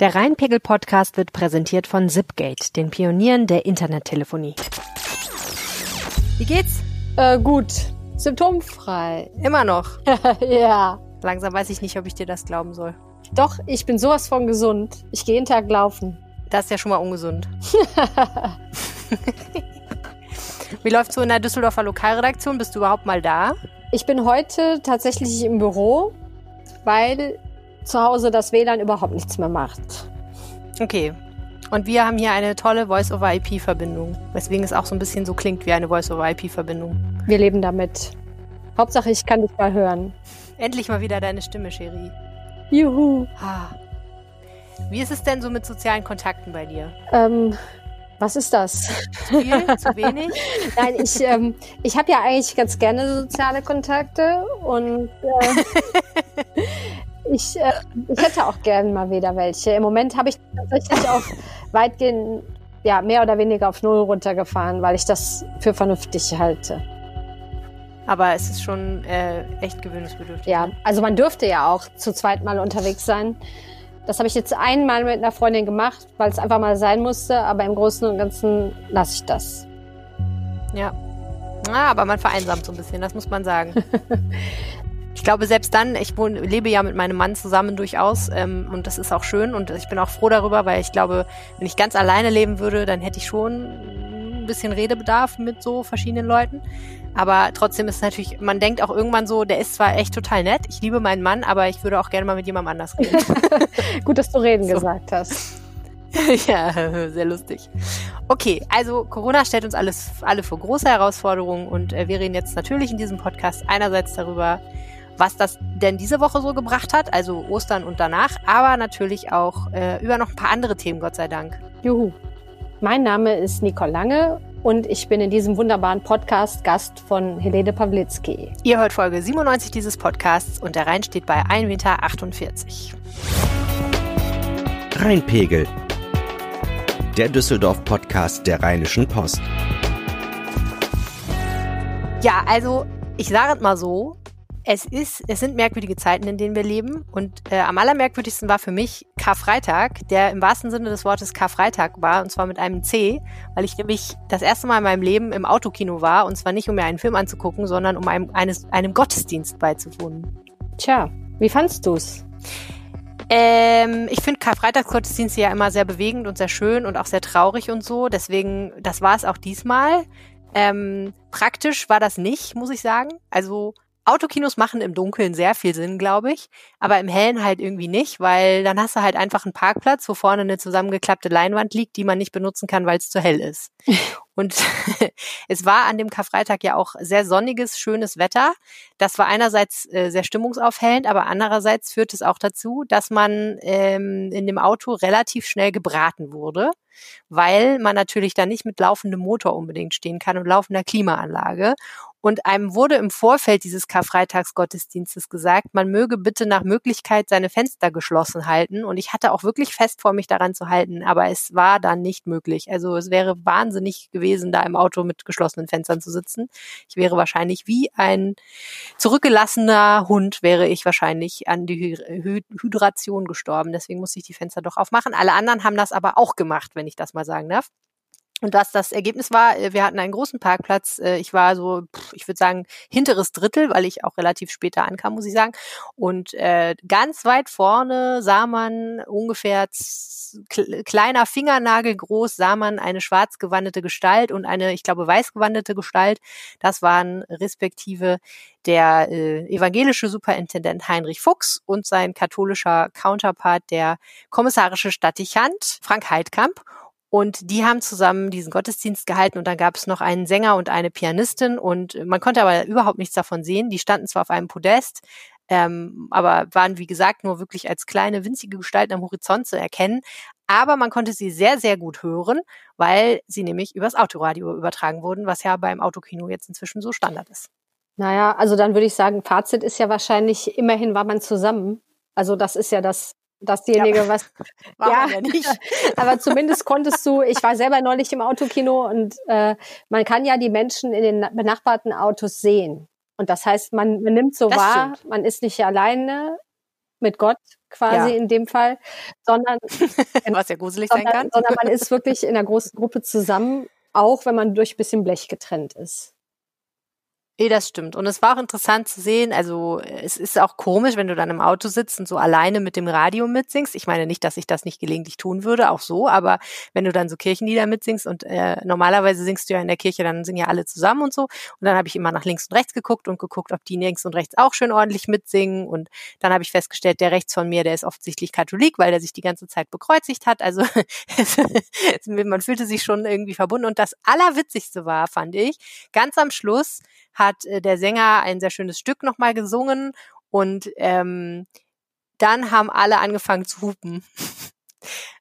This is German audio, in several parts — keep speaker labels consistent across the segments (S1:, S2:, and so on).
S1: Der Rheinpegel-Podcast wird präsentiert von Zipgate, den Pionieren der Internettelefonie. Wie geht's?
S2: Äh, gut. Symptomfrei.
S1: Immer noch.
S2: ja.
S1: Langsam weiß ich nicht, ob ich dir das glauben soll.
S2: Doch, ich bin sowas von gesund. Ich gehe jeden Tag laufen.
S1: Das ist ja schon mal ungesund. Wie läuft's so in der Düsseldorfer Lokalredaktion? Bist du überhaupt mal da?
S2: Ich bin heute tatsächlich im Büro, weil zu Hause das WLAN überhaupt nichts mehr macht.
S1: Okay. Und wir haben hier eine tolle Voice-over-IP-Verbindung, weswegen es auch so ein bisschen so klingt wie eine Voice-over-IP-Verbindung.
S2: Wir leben damit. Hauptsache, ich kann dich mal hören.
S1: Endlich mal wieder deine Stimme, Cherie.
S2: Juhu.
S1: Ah. Wie ist es denn so mit sozialen Kontakten bei dir?
S2: Ähm, was ist das?
S1: Zu viel? zu wenig?
S2: Nein, ich, ähm, ich habe ja eigentlich ganz gerne soziale Kontakte und äh, ich, äh, ich hätte auch gerne mal wieder welche. Im Moment habe ich tatsächlich auch weitgehend, ja, mehr oder weniger auf Null runtergefahren, weil ich das für vernünftig halte.
S1: Aber es ist schon äh, echt gewöhnungsbedürftig.
S2: Ja, also man dürfte ja auch zu zweit mal unterwegs sein. Das habe ich jetzt einmal mit einer Freundin gemacht, weil es einfach mal sein musste, aber im Großen und Ganzen lasse ich das.
S1: Ja. Ja, aber man vereinsamt so ein bisschen, das muss man sagen. ich glaube, selbst dann, ich wohne, lebe ja mit meinem Mann zusammen durchaus ähm, und das ist auch schön und ich bin auch froh darüber, weil ich glaube, wenn ich ganz alleine leben würde, dann hätte ich schon ein bisschen Redebedarf mit so verschiedenen Leuten. Aber trotzdem ist es natürlich, man denkt auch irgendwann so, der ist zwar echt total nett, ich liebe meinen Mann, aber ich würde auch gerne mal mit jemandem anders reden.
S2: Gut, dass du reden so. gesagt hast.
S1: ja, sehr lustig. Okay, also Corona stellt uns alles, alle vor große Herausforderungen und äh, wir reden jetzt natürlich in diesem Podcast einerseits darüber, was das denn diese Woche so gebracht hat, also Ostern und danach, aber natürlich auch äh, über noch ein paar andere Themen, Gott sei Dank.
S2: Juhu. Mein Name ist Nicole Lange und ich bin in diesem wunderbaren Podcast Gast von Helene Pawlitzki.
S1: Ihr hört Folge 97 dieses Podcasts und der Rhein steht bei 1,48 Meter.
S3: Rheinpegel, der Düsseldorf-Podcast der Rheinischen Post.
S1: Ja, also ich sage es mal so, es ist, es sind merkwürdige Zeiten, in denen wir leben. Und äh, am allermerkwürdigsten war für mich Karfreitag, der im wahrsten Sinne des Wortes Karfreitag war, und zwar mit einem C, weil ich nämlich das erste Mal in meinem Leben im Autokino war, und zwar nicht um mir einen Film anzugucken, sondern um einem, eines, einem Gottesdienst beizuwohnen.
S2: Tja, wie fandst du's?
S1: Ähm, ich finde Karfreitagsgottesdienste ja immer sehr bewegend und sehr schön und auch sehr traurig und so. Deswegen, das war es auch diesmal. Ähm, praktisch war das nicht, muss ich sagen. Also Autokinos machen im Dunkeln sehr viel Sinn, glaube ich, aber im Hellen halt irgendwie nicht, weil dann hast du halt einfach einen Parkplatz, wo vorne eine zusammengeklappte Leinwand liegt, die man nicht benutzen kann, weil es zu hell ist. Und es war an dem Karfreitag ja auch sehr sonniges, schönes Wetter. Das war einerseits äh, sehr stimmungsaufhellend, aber andererseits führt es auch dazu, dass man ähm, in dem Auto relativ schnell gebraten wurde, weil man natürlich da nicht mit laufendem Motor unbedingt stehen kann und laufender Klimaanlage. Und einem wurde im Vorfeld dieses Karfreitagsgottesdienstes gesagt, man möge bitte nach Möglichkeit seine Fenster geschlossen halten. Und ich hatte auch wirklich fest vor, mich daran zu halten, aber es war dann nicht möglich. Also es wäre wahnsinnig gewesen, da im Auto mit geschlossenen Fenstern zu sitzen. Ich wäre wahrscheinlich wie ein zurückgelassener Hund, wäre ich wahrscheinlich an die Hydration gestorben. Deswegen musste ich die Fenster doch aufmachen. Alle anderen haben das aber auch gemacht, wenn ich das mal sagen darf. Und was das Ergebnis war, äh, wir hatten einen großen Parkplatz. Äh, ich war so, ich würde sagen, hinteres Drittel, weil ich auch relativ später ankam, muss ich sagen. Und äh, ganz weit vorne sah man ungefähr kleiner Fingernagel groß, sah man eine schwarz gewandete Gestalt und eine, ich glaube, weiß gewandete Gestalt. Das waren respektive der evangelische Superintendent Heinrich Fuchs und sein katholischer Counterpart, der kommissarische Stadtichant Frank Heidkamp. Und die haben zusammen diesen Gottesdienst gehalten und dann gab es noch einen Sänger und eine Pianistin und man konnte aber überhaupt nichts davon sehen. Die standen zwar auf einem Podest, ähm, aber waren, wie gesagt, nur wirklich als kleine, winzige Gestalten am Horizont zu erkennen. Aber man konnte sie sehr, sehr gut hören, weil sie nämlich übers Autoradio übertragen wurden, was ja beim Autokino jetzt inzwischen so Standard ist.
S2: Naja, also dann würde ich sagen, Fazit ist ja wahrscheinlich, immerhin war man zusammen. Also das ist ja das dasjenige, ja. was
S1: war ja, nicht.
S2: aber zumindest konntest du, ich war selber neulich im Autokino und äh, man kann ja die Menschen in den benachbarten Autos sehen. Und das heißt, man, man nimmt so das wahr, stimmt. man ist nicht alleine mit Gott quasi ja. in dem Fall, sondern
S1: was ja gruselig sondern, sein kann,
S2: sondern man ist wirklich in einer großen Gruppe zusammen, auch wenn man durch ein bisschen Blech getrennt ist.
S1: Nee, das stimmt. Und es war auch interessant zu sehen, also es ist auch komisch, wenn du dann im Auto sitzt und so alleine mit dem Radio mitsingst. Ich meine nicht, dass ich das nicht gelegentlich tun würde, auch so, aber wenn du dann so Kirchenlieder mitsingst und äh, normalerweise singst du ja in der Kirche, dann singen ja alle zusammen und so. Und dann habe ich immer nach links und rechts geguckt und geguckt, ob die links und rechts auch schön ordentlich mitsingen. Und dann habe ich festgestellt, der rechts von mir, der ist offensichtlich Katholik, weil der sich die ganze Zeit bekreuzigt hat. Also man fühlte sich schon irgendwie verbunden. Und das Allerwitzigste war, fand ich, ganz am Schluss, hat äh, der Sänger ein sehr schönes Stück nochmal gesungen und ähm, dann haben alle angefangen zu hupen.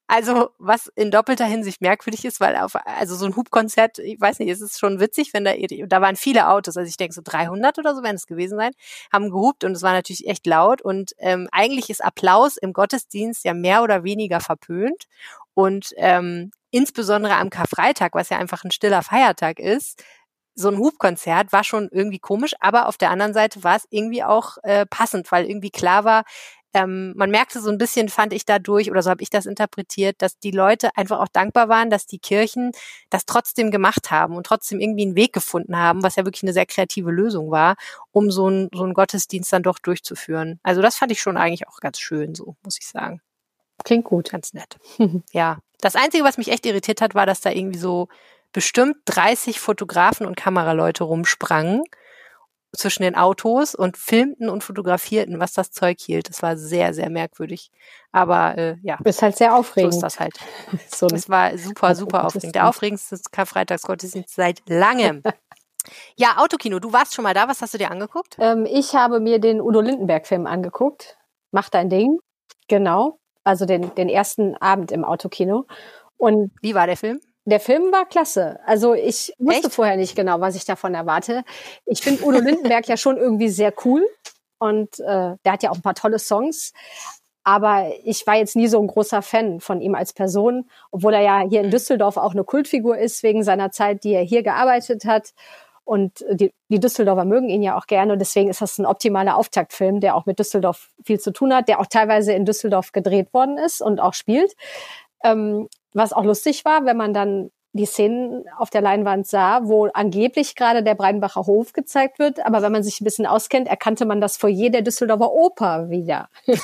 S1: Also, was in doppelter Hinsicht merkwürdig ist, weil auf, also so ein Hubkonzert, ich weiß nicht, es ist schon witzig, wenn da, da waren viele Autos, also ich denke so 300 oder so werden es gewesen sein, haben gehupt und es war natürlich echt laut und ähm, eigentlich ist Applaus im Gottesdienst ja mehr oder weniger verpönt und ähm, insbesondere am Karfreitag, was ja einfach ein stiller Feiertag ist, so ein Hubkonzert war schon irgendwie komisch, aber auf der anderen Seite war es irgendwie auch äh, passend, weil irgendwie klar war, ähm, man merkte so ein bisschen, fand ich dadurch, oder so habe ich das interpretiert, dass die Leute einfach auch dankbar waren, dass die Kirchen das trotzdem gemacht haben und trotzdem irgendwie einen Weg gefunden haben, was ja wirklich eine sehr kreative Lösung war, um so ein so ein Gottesdienst dann doch durchzuführen. Also das fand ich schon eigentlich auch ganz schön, so muss ich sagen.
S2: Klingt gut.
S1: Ganz nett. ja. Das Einzige, was mich echt irritiert hat, war, dass da irgendwie so bestimmt 30 Fotografen und Kameraleute rumsprangen zwischen den Autos und filmten und fotografierten, was das Zeug hielt. Das war sehr, sehr merkwürdig. Aber äh, ja.
S2: Ist halt sehr aufregend.
S1: So ist das halt. so es war super, super aufregend. Der aufregendste Karfreitagsgottesdienst seit langem. ja, Autokino, du warst schon mal da. Was hast du dir angeguckt?
S2: Ähm, ich habe mir den Udo Lindenberg-Film angeguckt. Mach dein Ding. Genau. Also den, den ersten Abend im Autokino. Und
S1: wie war der Film?
S2: Der Film war klasse. Also ich wusste Echt? vorher nicht genau, was ich davon erwarte. Ich finde Udo Lindenberg ja schon irgendwie sehr cool und äh, der hat ja auch ein paar tolle Songs. Aber ich war jetzt nie so ein großer Fan von ihm als Person, obwohl er ja hier in. Düsseldorf auch eine Kultfigur ist wegen seiner Zeit, die er hier gearbeitet hat. Und die, die Düsseldorfer mögen ihn ja auch gerne. Und deswegen ist das ein optimaler Auftaktfilm, der auch mit Düsseldorf viel zu tun hat, der auch teilweise in Düsseldorf gedreht worden ist und auch spielt. Ähm, was auch lustig war, wenn man dann die Szenen auf der Leinwand sah, wo angeblich gerade der Breidenbacher Hof gezeigt wird. Aber wenn man sich ein bisschen auskennt, erkannte man das Foyer der Düsseldorfer Oper wieder.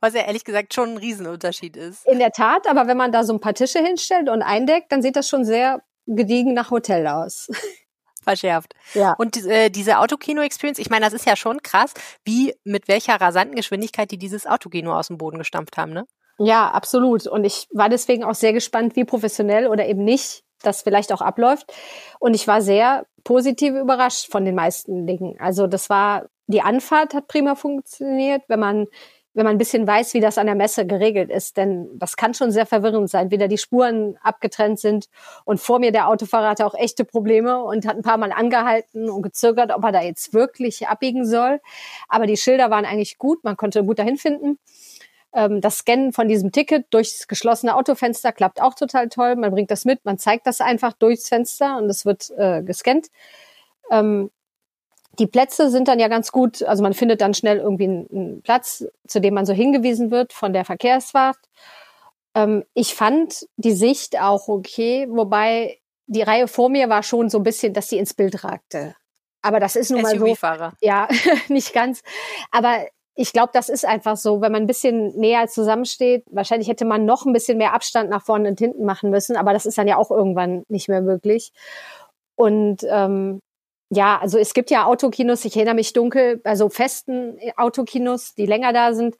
S1: Was ja ehrlich gesagt schon ein Riesenunterschied ist.
S2: In der Tat, aber wenn man da so ein paar Tische hinstellt und eindeckt, dann sieht das schon sehr gediegen nach Hotel aus.
S1: Verschärft. Ja. Und äh, diese Autokino-Experience, ich meine, das ist ja schon krass, wie mit welcher rasanten Geschwindigkeit die dieses Autokino aus dem Boden gestampft haben, ne?
S2: Ja, absolut. Und ich war deswegen auch sehr gespannt, wie professionell oder eben nicht das vielleicht auch abläuft. Und ich war sehr positiv überrascht von den meisten Dingen. Also das war, die Anfahrt hat prima funktioniert, wenn man, wenn man ein bisschen weiß, wie das an der Messe geregelt ist. Denn das kann schon sehr verwirrend sein, wie da die Spuren abgetrennt sind. Und vor mir der Autofahrer hatte auch echte Probleme und hat ein paar Mal angehalten und gezögert, ob er da jetzt wirklich abbiegen soll. Aber die Schilder waren eigentlich gut, man konnte gut dahin finden. Ähm, das Scannen von diesem Ticket durchs geschlossene Autofenster klappt auch total toll. Man bringt das mit, man zeigt das einfach durchs Fenster und es wird äh, gescannt. Ähm, die Plätze sind dann ja ganz gut, also man findet dann schnell irgendwie einen, einen Platz, zu dem man so hingewiesen wird von der Verkehrswacht. Ähm, ich fand die Sicht auch okay, wobei die Reihe vor mir war schon so ein bisschen, dass sie ins Bild ragte. Aber das ist nun mal so. Ja, nicht ganz. Aber ich glaube, das ist einfach so, wenn man ein bisschen näher zusammensteht. Wahrscheinlich hätte man noch ein bisschen mehr Abstand nach vorne und hinten machen müssen, aber das ist dann ja auch irgendwann nicht mehr möglich. Und ähm, ja, also es gibt ja Autokinos, ich erinnere mich dunkel, also festen Autokinos, die länger da sind,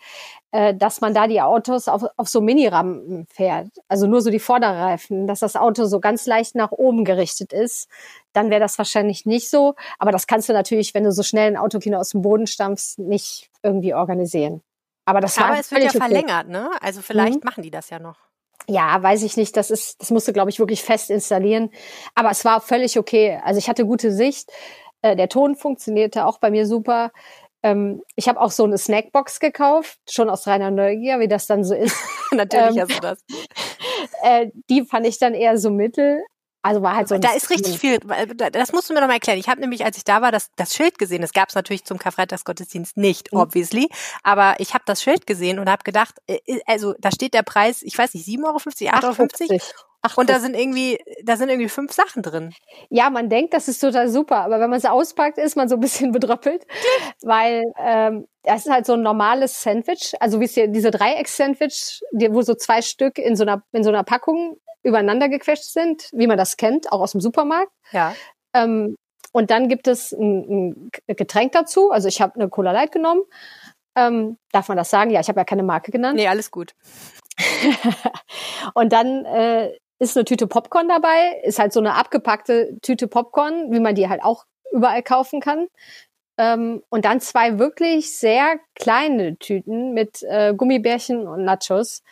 S2: äh, dass man da die Autos auf, auf so Minirampen fährt. Also nur so die Vorderreifen, dass das Auto so ganz leicht nach oben gerichtet ist. Dann wäre das wahrscheinlich nicht so. Aber das kannst du natürlich, wenn du so schnell ein Autokino aus dem Boden stampfst, nicht irgendwie organisieren. Aber das
S1: Aber es wird ja okay. verlängert, ne? Also vielleicht mhm. machen die das ja noch.
S2: Ja, weiß ich nicht. Das ist, das musste, glaube ich, wirklich fest installieren. Aber es war völlig okay. Also ich hatte gute Sicht. Äh, der Ton funktionierte auch bei mir super. Ähm, ich habe auch so eine Snackbox gekauft, schon aus reiner Neugier, wie das dann so ist.
S1: Natürlich ähm, hast du das.
S2: Äh, die fand ich dann eher so mittel. Also war halt so.
S1: Da ist richtig viel. Das musst du mir noch mal erklären. Ich habe nämlich, als ich da war, das, das Schild gesehen. Das gab es natürlich zum Karfreitagsgottesdienst nicht, mhm. obviously. Aber ich habe das Schild gesehen und habe gedacht, äh, äh, also da steht der Preis, ich weiß nicht, 7,50 Euro, 8,50 Euro. Ach, und da sind irgendwie, da sind irgendwie fünf Sachen drin.
S2: Ja, man denkt, das ist total super, aber wenn man es auspackt, ist man so ein bisschen bedröppelt, weil ähm, das ist halt so ein normales Sandwich, also wie es hier diese Dreiecks-Sandwich, wo so zwei Stück in so einer in so einer Packung übereinander gequetscht sind, wie man das kennt, auch aus dem Supermarkt.
S1: Ja.
S2: Ähm, und dann gibt es ein, ein Getränk dazu. Also ich habe eine Cola Light genommen. Ähm, darf man das sagen? Ja, ich habe ja keine Marke genannt.
S1: Nee, alles gut.
S2: und dann äh, ist eine Tüte Popcorn dabei, ist halt so eine abgepackte Tüte Popcorn, wie man die halt auch überall kaufen kann. Ähm, und dann zwei wirklich sehr kleine Tüten mit äh, Gummibärchen und Nachos.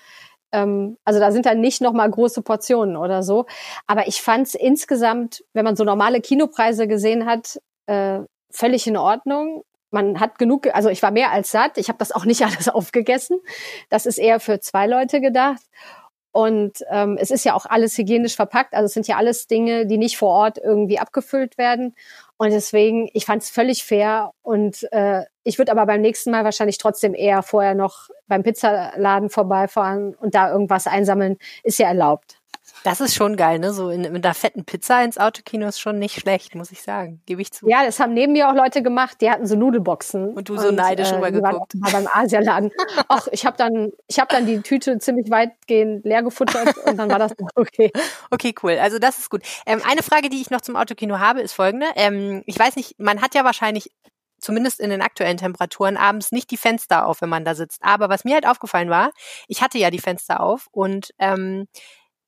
S2: Ähm, also da sind dann nicht nochmal große Portionen oder so. Aber ich fand es insgesamt, wenn man so normale Kinopreise gesehen hat, äh, völlig in Ordnung. Man hat genug, also ich war mehr als satt. Ich habe das auch nicht alles aufgegessen. Das ist eher für zwei Leute gedacht. Und ähm, es ist ja auch alles hygienisch verpackt. Also es sind ja alles Dinge, die nicht vor Ort irgendwie abgefüllt werden. Und deswegen, ich fand es völlig fair. Und äh, ich würde aber beim nächsten Mal wahrscheinlich trotzdem eher vorher noch beim Pizzaladen vorbeifahren und da irgendwas einsammeln. Ist ja erlaubt.
S1: Das ist schon geil, ne? So in, mit einer fetten Pizza ins Autokino ist schon nicht schlecht, muss ich sagen. Gebe ich zu.
S2: Ja, das haben neben mir auch Leute gemacht, die hatten so Nudelboxen.
S1: Und du so und, neidisch äh, rübergeguckt.
S2: Mal beim Asialaden. Ach, ich habe dann, ich habe dann die Tüte ziemlich weitgehend leer gefuttert und dann war das okay.
S1: Okay, cool. Also das ist gut. Ähm, eine Frage, die ich noch zum Autokino habe, ist folgende. Ähm, ich weiß nicht, man hat ja wahrscheinlich zumindest in den aktuellen Temperaturen abends nicht die Fenster auf, wenn man da sitzt. Aber was mir halt aufgefallen war, ich hatte ja die Fenster auf und ähm,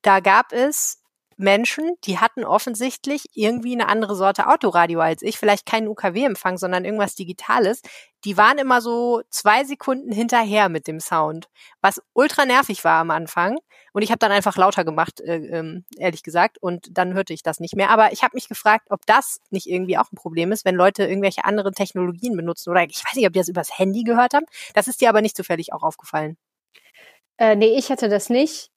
S1: da gab es Menschen, die hatten offensichtlich irgendwie eine andere Sorte Autoradio als ich, vielleicht keinen UKW-Empfang, sondern irgendwas Digitales. Die waren immer so zwei Sekunden hinterher mit dem Sound, was ultra nervig war am Anfang. Und ich habe dann einfach lauter gemacht, äh, ähm, ehrlich gesagt, und dann hörte ich das nicht mehr. Aber ich habe mich gefragt, ob das nicht irgendwie auch ein Problem ist, wenn Leute irgendwelche anderen Technologien benutzen. Oder ich weiß nicht, ob die das übers Handy gehört haben. Das ist dir aber nicht zufällig auch aufgefallen.
S2: Äh, nee, ich hatte das nicht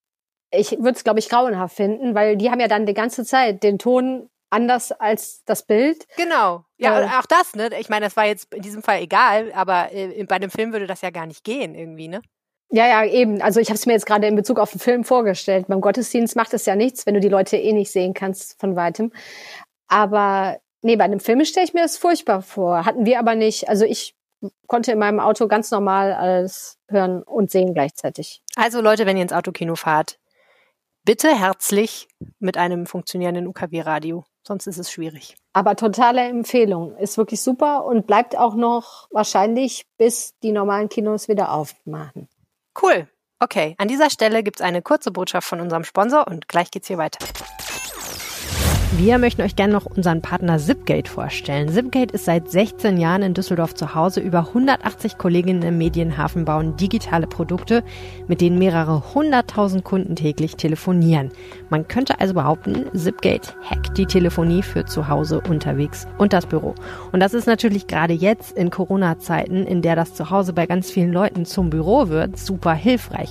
S2: ich würde es, glaube ich, grauenhaft finden, weil die haben ja dann die ganze Zeit den Ton anders als das Bild.
S1: Genau. Ja, äh, auch das, ne? Ich meine, das war jetzt in diesem Fall egal, aber äh, bei dem Film würde das ja gar nicht gehen, irgendwie, ne?
S2: Ja, ja, eben. Also ich habe es mir jetzt gerade in Bezug auf den Film vorgestellt. Beim Gottesdienst macht es ja nichts, wenn du die Leute eh nicht sehen kannst von weitem. Aber nee, bei einem Film stelle ich mir das furchtbar vor. Hatten wir aber nicht. Also ich konnte in meinem Auto ganz normal alles hören und sehen gleichzeitig.
S1: Also Leute, wenn ihr ins Autokino fahrt, bitte herzlich mit einem funktionierenden UKW-Radio. Sonst ist es schwierig.
S2: Aber totale Empfehlung. Ist wirklich super und bleibt auch noch wahrscheinlich, bis die normalen Kinos wieder aufmachen.
S1: Cool. Okay, an dieser Stelle gibt es eine kurze Botschaft von unserem Sponsor und gleich geht's hier weiter. Wir möchten euch gerne noch unseren Partner Zipgate vorstellen. Zipgate ist seit 16 Jahren in Düsseldorf zu Hause. Über 180 Kolleginnen im Medienhafen bauen digitale Produkte, mit denen mehrere hunderttausend Kunden täglich telefonieren. Man könnte also behaupten, Zipgate hackt die Telefonie für zu Hause, unterwegs und das Büro. Und das ist natürlich gerade jetzt in Corona-Zeiten, in der das Zuhause bei ganz vielen Leuten zum Büro wird, super hilfreich.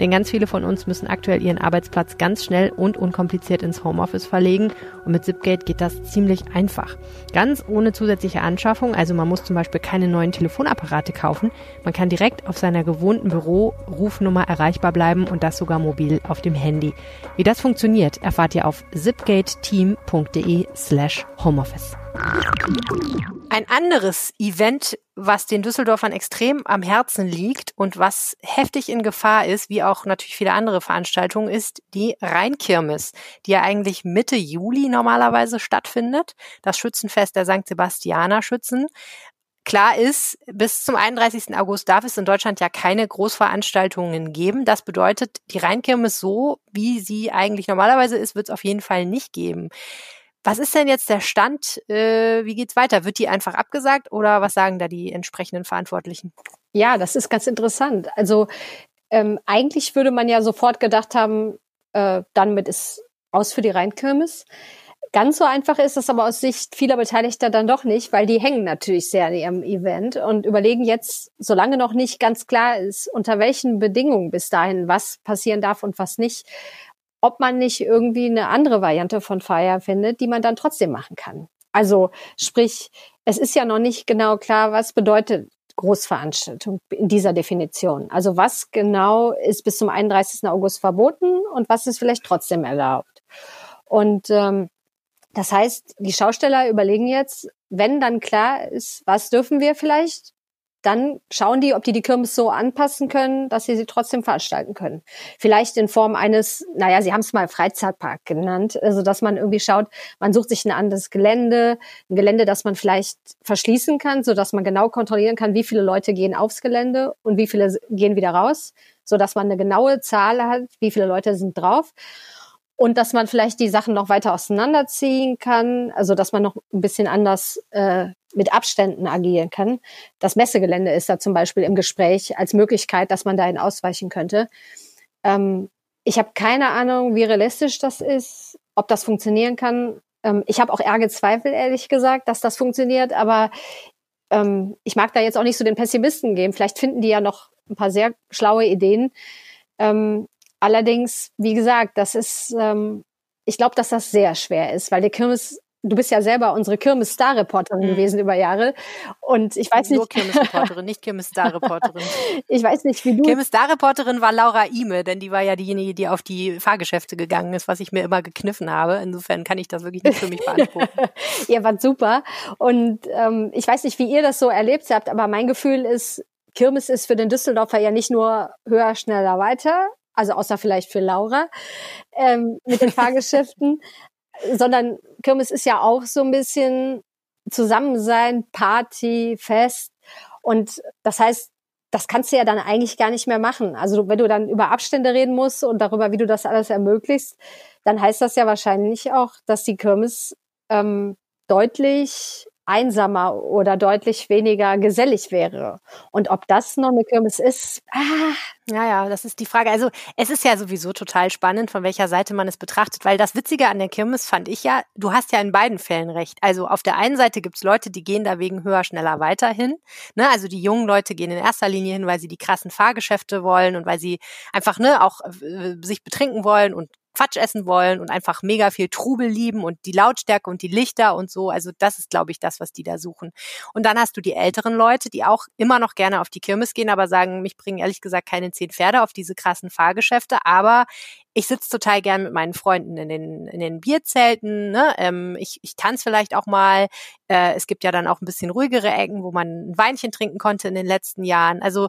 S1: Denn ganz viele von uns müssen aktuell ihren Arbeitsplatz ganz schnell und unkompliziert ins Homeoffice verlegen und mit Zipgate geht das ziemlich einfach. Ganz ohne zusätzliche Anschaffung, also man muss zum Beispiel keine neuen Telefonapparate kaufen. Man kann direkt auf seiner gewohnten Büro-Rufnummer erreichbar bleiben und das sogar mobil auf dem Handy. Wie das funktioniert, erfahrt ihr auf zipgateteam.de slash homeoffice. Ein anderes Event, was den Düsseldorfern extrem am Herzen liegt und was heftig in Gefahr ist, wie auch natürlich viele andere Veranstaltungen, ist die Rheinkirmes, die ja eigentlich Mitte Juli normalerweise stattfindet. Das Schützenfest der St. Sebastianer Schützen. Klar ist, bis zum 31. August darf es in Deutschland ja keine Großveranstaltungen geben. Das bedeutet, die Rheinkirmes so, wie sie eigentlich normalerweise ist, wird es auf jeden Fall nicht geben. Was ist denn jetzt der Stand? Äh, wie geht's weiter? Wird die einfach abgesagt oder was sagen da die entsprechenden Verantwortlichen?
S2: Ja, das ist ganz interessant. Also ähm, eigentlich würde man ja sofort gedacht haben, äh, damit ist aus für die Rheinkirmes. Ganz so einfach ist es aber aus Sicht vieler Beteiligter dann doch nicht, weil die hängen natürlich sehr an ihrem Event und überlegen jetzt, solange noch nicht ganz klar ist, unter welchen Bedingungen bis dahin was passieren darf und was nicht, ob man nicht irgendwie eine andere Variante von Feier findet, die man dann trotzdem machen kann. Also sprich, es ist ja noch nicht genau klar, was bedeutet Großveranstaltung in dieser Definition. Also was genau ist bis zum 31. August verboten und was ist vielleicht trotzdem erlaubt. Und ähm, das heißt, die Schausteller überlegen jetzt, wenn dann klar ist, was dürfen wir vielleicht, dann schauen die, ob die die Kirmes so anpassen können, dass sie sie trotzdem veranstalten können. Vielleicht in Form eines, naja, sie haben es mal Freizeitpark genannt, also dass man irgendwie schaut, man sucht sich ein anderes Gelände, ein Gelände, das man vielleicht verschließen kann, so dass man genau kontrollieren kann, wie viele Leute gehen aufs Gelände und wie viele gehen wieder raus, so dass man eine genaue Zahl hat, wie viele Leute sind drauf und dass man vielleicht die Sachen noch weiter auseinanderziehen kann, also dass man noch ein bisschen anders äh, mit Abständen agieren kann. Das Messegelände ist da zum Beispiel im Gespräch als Möglichkeit, dass man dahin ausweichen könnte. Ähm, ich habe keine Ahnung, wie realistisch das ist, ob das funktionieren kann. Ähm, ich habe auch ärge Zweifel, ehrlich gesagt, dass das funktioniert, aber ähm, ich mag da jetzt auch nicht so den Pessimisten geben. Vielleicht finden die ja noch ein paar sehr schlaue Ideen. Allerdings, wie gesagt, das ist, ähm, ich glaube, dass das sehr schwer ist, weil die Kirmes du bist ja selber unsere Kirmes-Star-Reporterin mhm. gewesen über Jahre. Und ich weiß
S1: Nur
S2: nicht.
S1: Kirmes-Reporterin, nicht Kirmes-Star-Reporterin.
S2: ich weiß nicht, wie du.
S1: Kirmes-Star-Reporterin war Laura Ime, denn die war ja diejenige, die auf die Fahrgeschäfte gegangen ist, was ich mir immer gekniffen habe. Insofern kann ich das wirklich nicht für mich beantworten.
S2: ihr wart super. Und ähm, ich weiß nicht, wie ihr das so erlebt habt, aber mein Gefühl ist, Kirmes ist für den Düsseldorfer ja nicht nur höher, schneller, weiter, also außer vielleicht für Laura, ähm, mit den Fahrgeschäften, sondern Kirmes ist ja auch so ein bisschen Zusammensein, Party, Fest. Und das heißt, das kannst du ja dann eigentlich gar nicht mehr machen. Also wenn du dann über Abstände reden musst und darüber, wie du das alles ermöglichst, dann heißt das ja wahrscheinlich auch, dass die Kirmes ähm, deutlich einsamer oder deutlich weniger gesellig wäre. Und ob das noch eine Kirmes ist,
S1: ah. Ja, ja, das ist die Frage. Also es ist ja sowieso total spannend, von welcher Seite man es betrachtet, weil das Witzige an der Kirmes fand ich ja, du hast ja in beiden Fällen recht. Also auf der einen Seite gibt's Leute, die gehen da wegen höher, schneller weiterhin. Ne? Also die jungen Leute gehen in erster Linie hin, weil sie die krassen Fahrgeschäfte wollen und weil sie einfach ne, auch äh, sich betrinken wollen und Quatsch essen wollen und einfach mega viel Trubel lieben und die Lautstärke und die Lichter und so. Also das ist, glaube ich, das, was die da suchen. Und dann hast du die älteren Leute, die auch immer noch gerne auf die Kirmes gehen, aber sagen, mich bringen ehrlich gesagt keine zehn Pferde auf diese krassen Fahrgeschäfte. Aber ich sitze total gern mit meinen Freunden in den, in den Bierzelten. Ne? Ähm, ich ich tanze vielleicht auch mal. Äh, es gibt ja dann auch ein bisschen ruhigere Ecken, wo man ein Weinchen trinken konnte in den letzten Jahren. Also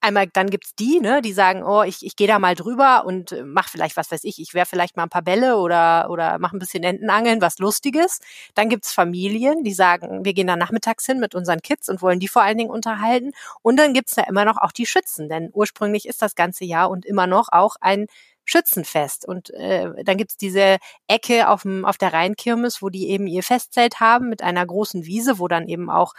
S1: einmal dann gibt's die, ne, die sagen, oh, ich, ich gehe da mal drüber und äh, mach vielleicht, was weiß ich, ich werfe vielleicht mal ein paar Bälle oder, oder mach ein bisschen Entenangeln, was Lustiges. Dann gibt's Familien, die sagen, wir gehen da nachmittags hin mit unseren Kids und wollen die vor allen Dingen unterhalten. Und dann gibt's da immer noch auch die Schützen, denn ursprünglich ist das ganze Jahr und immer noch auch ein Schützenfest. Und äh, dann gibt's diese Ecke auf, dem, auf der Rheinkirmes, wo die eben ihr Festzelt haben mit einer großen Wiese, wo dann eben auch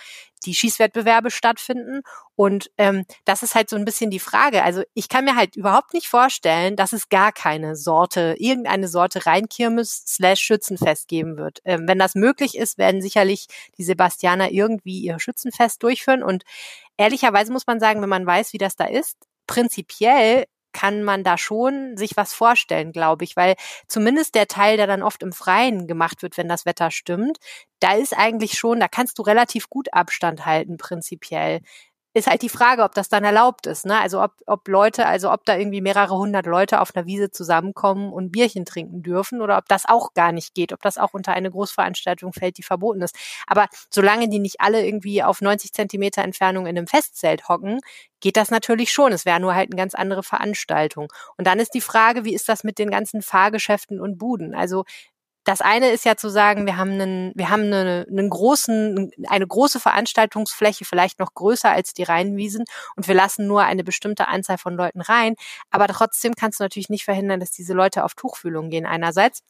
S1: die Schießwettbewerbe stattfinden. Und ähm, das ist halt so ein bisschen die Frage. Also ich kann mir halt überhaupt nicht vorstellen, dass es gar keine Sorte, irgendeine Sorte Rheinkirmes slash Schützenfest geben wird. Ähm, wenn das möglich ist, werden sicherlich die Sebastianer irgendwie ihr Schützenfest durchführen. Und ehrlicherweise muss man sagen, wenn man weiß, wie das da ist, prinzipiell kann man da schon sich was vorstellen, glaube ich, weil zumindest der Teil, der dann oft im Freien gemacht wird, wenn das Wetter stimmt, da ist eigentlich schon, da kannst du relativ gut Abstand halten, prinzipiell ist halt die Frage, ob das dann erlaubt ist. Ne? Also ob, ob Leute, also ob da irgendwie mehrere hundert Leute auf einer Wiese zusammenkommen und Bierchen trinken dürfen oder ob das auch gar nicht geht, ob das auch unter eine Großveranstaltung fällt, die verboten ist. Aber solange die nicht alle irgendwie auf 90 Zentimeter Entfernung in einem Festzelt hocken, geht das natürlich schon. Es wäre nur halt eine ganz andere Veranstaltung. Und dann ist die Frage, wie ist das mit den ganzen Fahrgeschäften und Buden? Also das eine ist ja zu sagen, wir haben einen, wir haben eine, einen großen, eine große Veranstaltungsfläche, vielleicht noch größer als die Rheinwiesen und wir lassen nur eine bestimmte Anzahl von Leuten rein. Aber trotzdem kannst du natürlich nicht verhindern, dass diese Leute auf Tuchfühlung gehen einerseits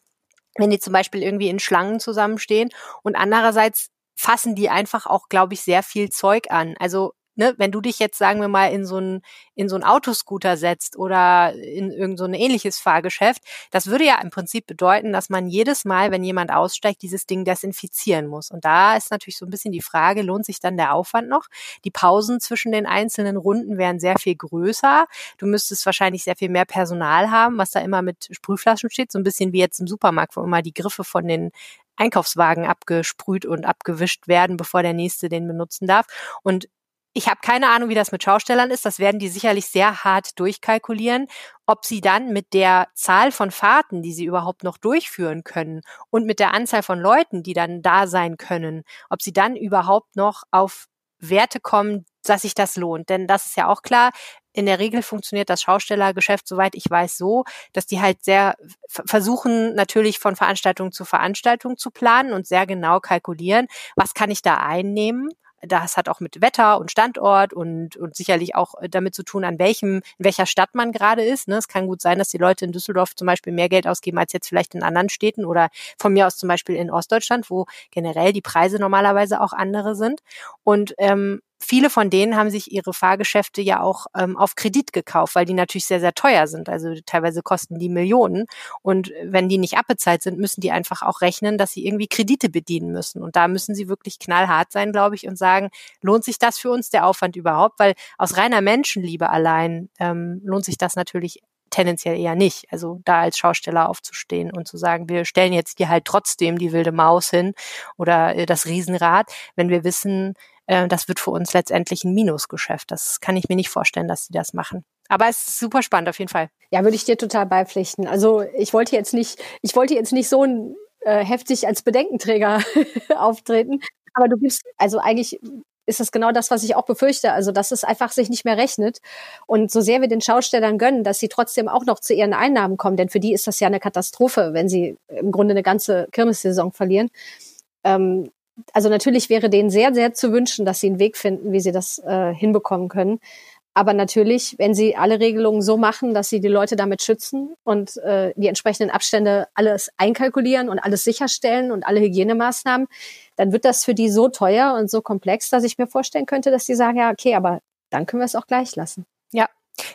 S1: wenn die zum Beispiel irgendwie in Schlangen zusammenstehen und andererseits fassen die einfach auch, glaube ich, sehr viel Zeug an. Also ne, wenn du dich jetzt, sagen wir mal, in so ein, in so ein Autoscooter setzt oder in irgend so ähnliches Fahrgeschäft, das würde ja im Prinzip bedeuten, dass man jedes Mal, wenn jemand aussteigt, dieses Ding desinfizieren muss. Und da ist natürlich so ein bisschen die Frage, lohnt sich dann der Aufwand noch? Die Pausen zwischen den einzelnen Runden wären sehr viel größer. Du müsstest wahrscheinlich sehr viel mehr Personal haben, was da immer mit Sprühflaschen steht, so ein bisschen wie jetzt im Supermarkt, wo immer die Griffe von den Einkaufswagen abgesprüht und abgewischt werden, bevor der nächste den benutzen darf. Und ich habe keine Ahnung, wie das mit Schaustellern ist. Das werden die sicherlich sehr hart durchkalkulieren, ob sie dann mit der Zahl von Fahrten, die sie überhaupt noch durchführen können und mit der Anzahl von Leuten, die dann da sein können, ob sie dann überhaupt noch auf Werte kommen, dass sich das lohnt. Denn das ist ja auch klar, in der Regel funktioniert das Schaustellergeschäft, soweit ich weiß, so, dass die halt sehr versuchen, natürlich von Veranstaltung zu Veranstaltung zu planen und sehr genau kalkulieren, was kann ich da einnehmen das hat auch mit Wetter und Standort und, und sicherlich auch äh, damit zu tun, an welchem, in welcher Stadt man gerade ist. Ne? Es kann gut sein, dass die Leute in Düsseldorf zum Beispiel mehr Geld ausgeben als jetzt vielleicht in anderen Städten oder von mir aus zum Beispiel in Ostdeutschland, wo generell die Preise normalerweise auch andere sind. Und ähm, viele von denen haben sich ihre Fahrgeschäfte ja auch ähm, auf Kredit gekauft, weil die natürlich sehr, sehr teuer sind. Also teilweise kosten die Millionen. Und wenn die nicht abbezahlt sind, müssen die einfach auch rechnen, dass sie irgendwie Kredite bedienen müssen. Und da müssen sie wirklich knallhart sein, glaube ich, und sagen, lohnt sich das für uns, der Aufwand überhaupt? Weil aus reiner Menschenliebe allein ähm, lohnt sich das natürlich tendenziell eher nicht. Also da als Schausteller aufzustehen und zu sagen, wir stellen jetzt hier halt trotzdem die wilde Maus hin oder äh, das Riesenrad, wenn wir wissen, äh, das wird für uns letztendlich ein Minusgeschäft. Das kann ich mir nicht vorstellen, dass sie das machen. Aber es ist super spannend auf jeden Fall.
S2: Ja, würde ich dir total beipflichten. Also ich wollte jetzt nicht, ich wollte jetzt nicht so äh, heftig als Bedenkenträger auftreten. Aber du gibst, also eigentlich ist das genau das, was ich auch befürchte. Also, dass es einfach sich nicht mehr rechnet. Und so sehr wir den Schaustellern gönnen, dass sie trotzdem auch noch zu ihren Einnahmen kommen, denn für die ist das ja eine Katastrophe, wenn sie im Grunde eine ganze Kirmessaison verlieren. Ähm, also natürlich wäre denen sehr, sehr zu wünschen, dass sie einen Weg finden, wie sie das äh, hinbekommen können. Aber natürlich, wenn sie alle Regelungen so machen, dass sie die Leute damit schützen und äh, die entsprechenden Abstände alles einkalkulieren und alles sicherstellen und alle Hygienemaßnahmen, dann wird das für die so teuer und so komplex, dass ich mir vorstellen könnte, dass die sagen, ja, okay, aber dann können wir es auch gleich lassen.
S1: Ja,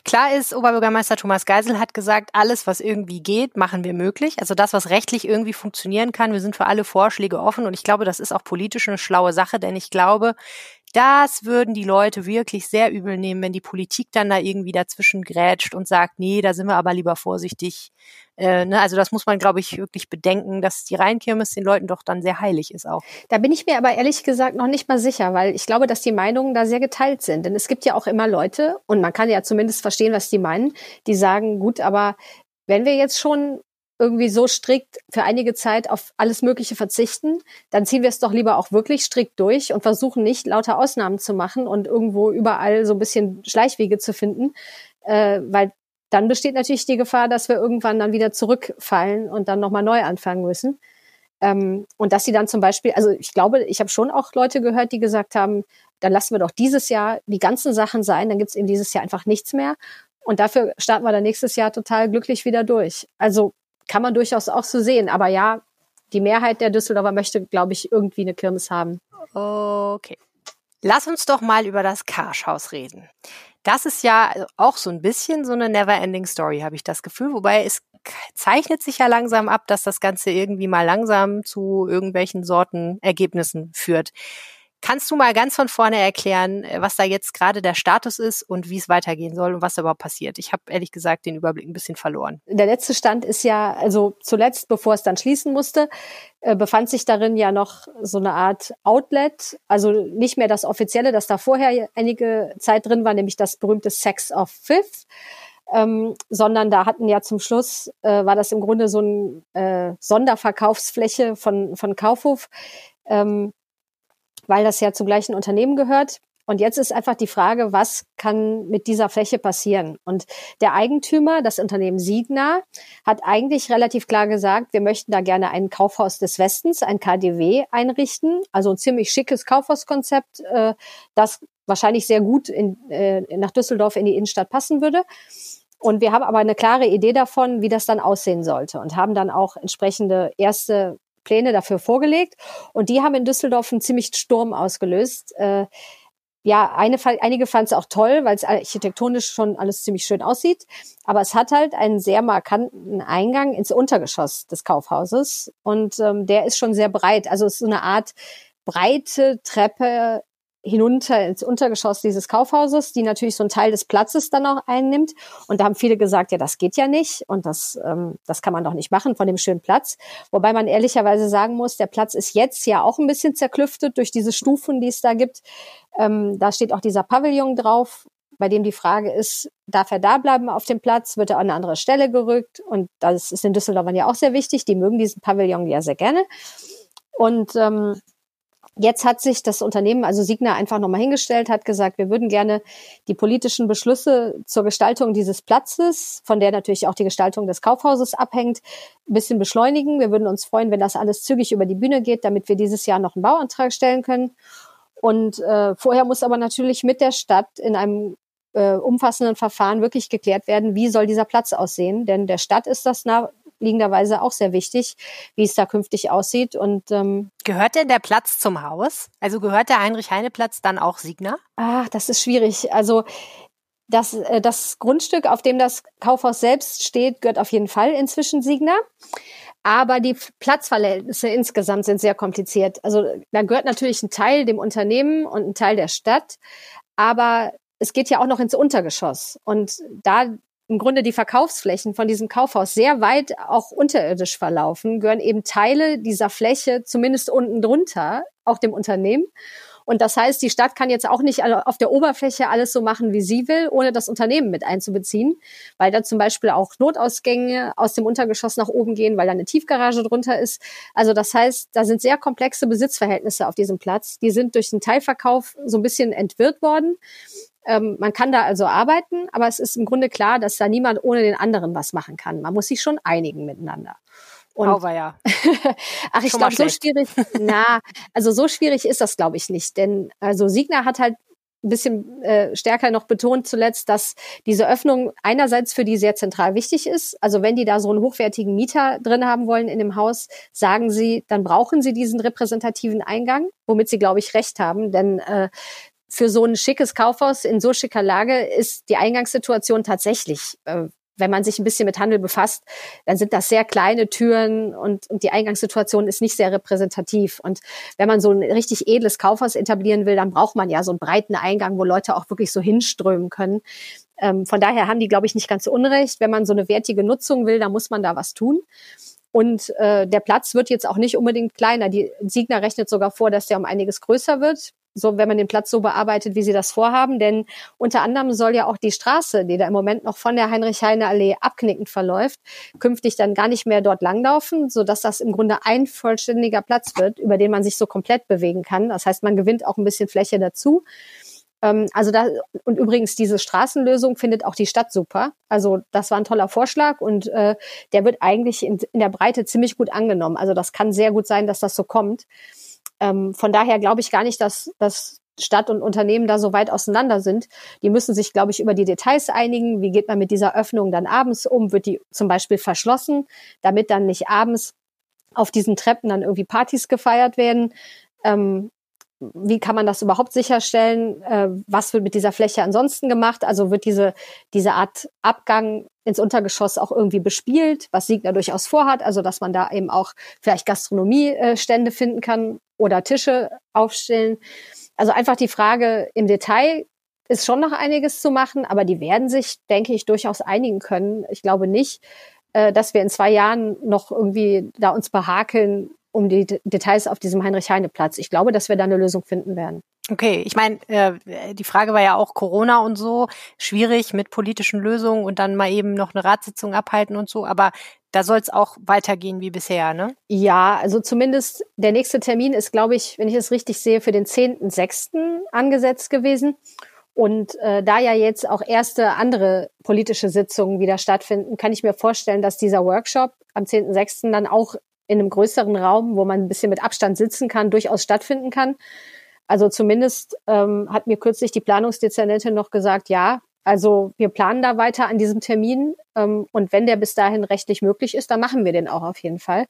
S1: Klar ist, Oberbürgermeister Thomas Geisel hat gesagt, alles, was irgendwie geht, machen wir möglich. Also das, was rechtlich irgendwie funktionieren kann. Wir sind für alle Vorschläge offen und ich glaube, das ist auch politisch eine schlaue Sache, denn ich glaube, das würden die Leute wirklich sehr übel nehmen, wenn die Politik dann da irgendwie dazwischen grätscht und sagt, nee, da sind wir aber lieber vorsichtig. Äh, ne? Also das muss man, glaube ich, wirklich bedenken, dass die Rheinkirmes den Leuten doch dann sehr heilig ist auch.
S2: Da bin ich mir aber ehrlich gesagt noch nicht mal sicher, weil ich glaube, dass die Meinungen da sehr geteilt sind. Denn es gibt ja auch immer Leute, und man kann ja zumindest verstehen, was die meinen, die sagen, gut, aber wenn wir jetzt schon irgendwie so strikt für einige Zeit auf alles Mögliche verzichten, dann ziehen wir es doch lieber auch wirklich strikt durch und versuchen nicht lauter Ausnahmen zu machen und irgendwo überall so ein bisschen Schleichwege zu finden, äh, weil dann besteht natürlich die Gefahr, dass wir irgendwann dann wieder zurückfallen und dann nochmal neu anfangen müssen. Ähm, und dass sie dann zum Beispiel, also ich glaube, ich habe schon auch Leute gehört, die gesagt haben, dann lassen wir doch dieses Jahr die ganzen Sachen sein, dann gibt es eben dieses Jahr einfach nichts mehr. Und dafür starten wir dann nächstes Jahr total glücklich wieder durch. Also kann man durchaus auch so sehen. Aber ja, die Mehrheit der Düsseldorfer möchte, glaube ich, irgendwie eine Kirmes haben.
S1: Okay. Lass uns doch mal über das Karschhaus reden. Das ist ja auch so ein bisschen so eine never-ending Story, habe ich das Gefühl. Wobei es zeichnet sich ja langsam ab, dass das Ganze irgendwie mal langsam zu irgendwelchen Sorten Ergebnissen führt. Kannst du mal ganz von vorne erklären, äh, was da jetzt gerade der Status ist und wie es weitergehen soll und was da überhaupt passiert? Ich habe ehrlich gesagt den Überblick ein bisschen verloren.
S2: Der letzte Stand ist ja, also zuletzt, bevor es dann schließen musste, äh, befand sich darin ja noch so eine Art Outlet, also nicht mehr das offizielle, das da vorher einige Zeit drin war, nämlich das berühmte Sex of Fifth. Ähm, sondern da hatten ja zum Schluss, äh, war das im Grunde so eine äh, Sonderverkaufsfläche von, von Kaufhof, ähm, weil das ja zum gleichen Unternehmen gehört. Und jetzt ist einfach die Frage, was kann mit dieser Fläche passieren? Und der Eigentümer, das Unternehmen Signa, hat eigentlich relativ klar gesagt, wir möchten da gerne ein Kaufhaus des Westens, ein KDW einrichten, also ein ziemlich schickes Kaufhauskonzept, äh, das wahrscheinlich sehr gut in, äh, nach Düsseldorf in die Innenstadt passen würde. Und wir haben aber eine klare Idee davon, wie das dann aussehen sollte und haben dann auch entsprechende erste Pläne dafür vorgelegt. Und die haben in Düsseldorf einen ziemlich Sturm ausgelöst. Äh, ja, eine, einige fanden es auch toll, weil es architektonisch schon alles ziemlich schön aussieht. Aber es hat halt einen sehr markanten Eingang ins Untergeschoss des Kaufhauses. Und ähm, der ist schon sehr breit. Also es ist so eine Art breite Treppe hinunter ins Untergeschoss dieses Kaufhauses, die natürlich so einen Teil des Platzes dann auch einnimmt. Und da haben viele gesagt, ja, das geht ja nicht und das, ähm, das kann man doch nicht machen von dem schönen Platz. Wobei man ehrlicherweise sagen muss, der Platz ist jetzt ja auch ein bisschen zerklüftet durch diese Stufen, die es da gibt. Ähm, da steht auch dieser Pavillon drauf, bei dem die Frage ist, darf er da bleiben auf dem Platz, wird er an eine andere Stelle gerückt? Und das ist in Düsseldorf ja auch sehr wichtig. Die mögen diesen Pavillon ja sehr gerne. Und ähm, Jetzt hat sich das Unternehmen, also Signa, einfach nochmal hingestellt, hat gesagt, wir würden gerne die politischen Beschlüsse zur Gestaltung dieses Platzes, von der natürlich auch die Gestaltung des Kaufhauses abhängt, ein bisschen beschleunigen. Wir würden uns freuen, wenn das alles zügig über die Bühne geht, damit wir dieses Jahr noch einen Bauantrag stellen können. Und äh, vorher muss aber natürlich mit der Stadt in einem äh, umfassenden Verfahren wirklich geklärt werden, wie soll dieser Platz aussehen. Denn der Stadt ist das naheliegenderweise auch sehr wichtig, wie es da künftig aussieht. Und ähm,
S1: Gehört denn der Platz zum Haus? Also gehört der Heinrich-Heine-Platz dann auch Signa?
S2: Ah, das ist schwierig. Also das, äh, das Grundstück, auf dem das Kaufhaus selbst steht, gehört auf jeden Fall inzwischen Signa. Aber die Platzverhältnisse insgesamt sind sehr kompliziert. Also da gehört natürlich ein Teil dem Unternehmen und ein Teil der Stadt. Aber es geht ja auch noch ins Untergeschoss. Und da im Grunde die Verkaufsflächen von diesem Kaufhaus sehr weit auch unterirdisch verlaufen, gehören eben Teile dieser Fläche zumindest unten drunter auch dem Unternehmen. Und das heißt, die Stadt kann jetzt auch nicht auf der Oberfläche alles so machen, wie sie will, ohne das Unternehmen mit einzubeziehen, weil da zum Beispiel auch Notausgänge aus dem Untergeschoss nach oben gehen, weil da eine Tiefgarage drunter ist. Also das heißt, da sind sehr komplexe Besitzverhältnisse auf diesem Platz. Die sind durch den Teilverkauf so ein bisschen entwirrt worden. Ähm, man kann da also arbeiten, aber es ist im Grunde klar, dass da niemand ohne den anderen was machen kann. Man muss sich schon einigen miteinander.
S1: Und, oh, ja.
S2: Ach, ich glaube, so schwierig, na, also so schwierig ist das, glaube ich, nicht. Denn also Signa hat halt ein bisschen äh, stärker noch betont zuletzt, dass diese Öffnung einerseits für die sehr zentral wichtig ist. Also wenn die da so einen hochwertigen Mieter drin haben wollen in dem Haus, sagen sie, dann brauchen sie diesen repräsentativen Eingang, womit sie, glaube ich, recht haben. Denn äh, für so ein schickes Kaufhaus in so schicker Lage ist die Eingangssituation tatsächlich äh, wenn man sich ein bisschen mit Handel befasst, dann sind das sehr kleine Türen und, und die Eingangssituation ist nicht sehr repräsentativ. Und wenn man so ein richtig edles Kaufhaus etablieren will, dann braucht man ja so einen breiten Eingang, wo Leute auch wirklich so hinströmen können. Ähm, von daher haben die, glaube ich, nicht ganz unrecht. Wenn man so eine wertige Nutzung will, dann muss man da was tun. Und äh, der Platz wird jetzt auch nicht unbedingt kleiner. Die Signer rechnet sogar vor, dass der um einiges größer wird so, wenn man den Platz so bearbeitet, wie sie das vorhaben. Denn unter anderem soll ja auch die Straße, die da im Moment noch von der Heinrich-Heine-Allee abknickend verläuft, künftig dann gar nicht mehr dort langlaufen, sodass das im Grunde ein vollständiger Platz wird, über den man sich so komplett bewegen kann. Das heißt, man gewinnt auch ein bisschen Fläche dazu. Ähm, also da, und übrigens, diese Straßenlösung findet auch die Stadt super. Also das war ein toller Vorschlag und äh, der wird eigentlich in, in der Breite ziemlich gut angenommen. Also das kann sehr gut sein, dass das so kommt. Ähm, von daher glaube ich gar nicht, dass, dass Stadt und Unternehmen da so weit auseinander sind. Die müssen sich, glaube ich, über die Details einigen. Wie geht man mit dieser Öffnung dann abends um? Wird die zum Beispiel verschlossen, damit dann nicht abends auf diesen Treppen dann irgendwie Partys gefeiert werden? Ähm, wie kann man das überhaupt sicherstellen? Äh, was wird mit dieser Fläche ansonsten gemacht? Also wird diese, diese Art Abgang ins Untergeschoss auch irgendwie bespielt, was Siegner durchaus vorhat, also dass man da eben auch vielleicht Gastronomiestände finden kann oder Tische aufstellen. Also einfach die Frage im Detail ist schon noch einiges zu machen, aber die werden sich, denke ich, durchaus einigen können. Ich glaube nicht, äh, dass wir in zwei Jahren noch irgendwie da uns behakeln um die Details auf diesem Heinrich-Heine-Platz. Ich glaube, dass wir da eine Lösung finden werden.
S1: Okay, ich meine, äh, die Frage war ja auch Corona und so, schwierig mit politischen Lösungen und dann mal eben noch eine Ratssitzung abhalten und so, aber da soll es auch weitergehen wie bisher, ne?
S2: Ja, also zumindest der nächste Termin ist, glaube ich, wenn ich es richtig sehe, für den 10.6. angesetzt gewesen. Und äh, da ja jetzt auch erste andere politische Sitzungen wieder stattfinden, kann ich mir vorstellen, dass dieser Workshop am 10.6. dann auch in einem größeren Raum, wo man ein bisschen mit Abstand sitzen kann, durchaus stattfinden kann. Also zumindest ähm, hat mir kürzlich die Planungsdezernentin noch gesagt, ja, also wir planen da weiter an diesem Termin ähm, und wenn der bis dahin rechtlich möglich ist, dann machen wir den auch auf jeden Fall.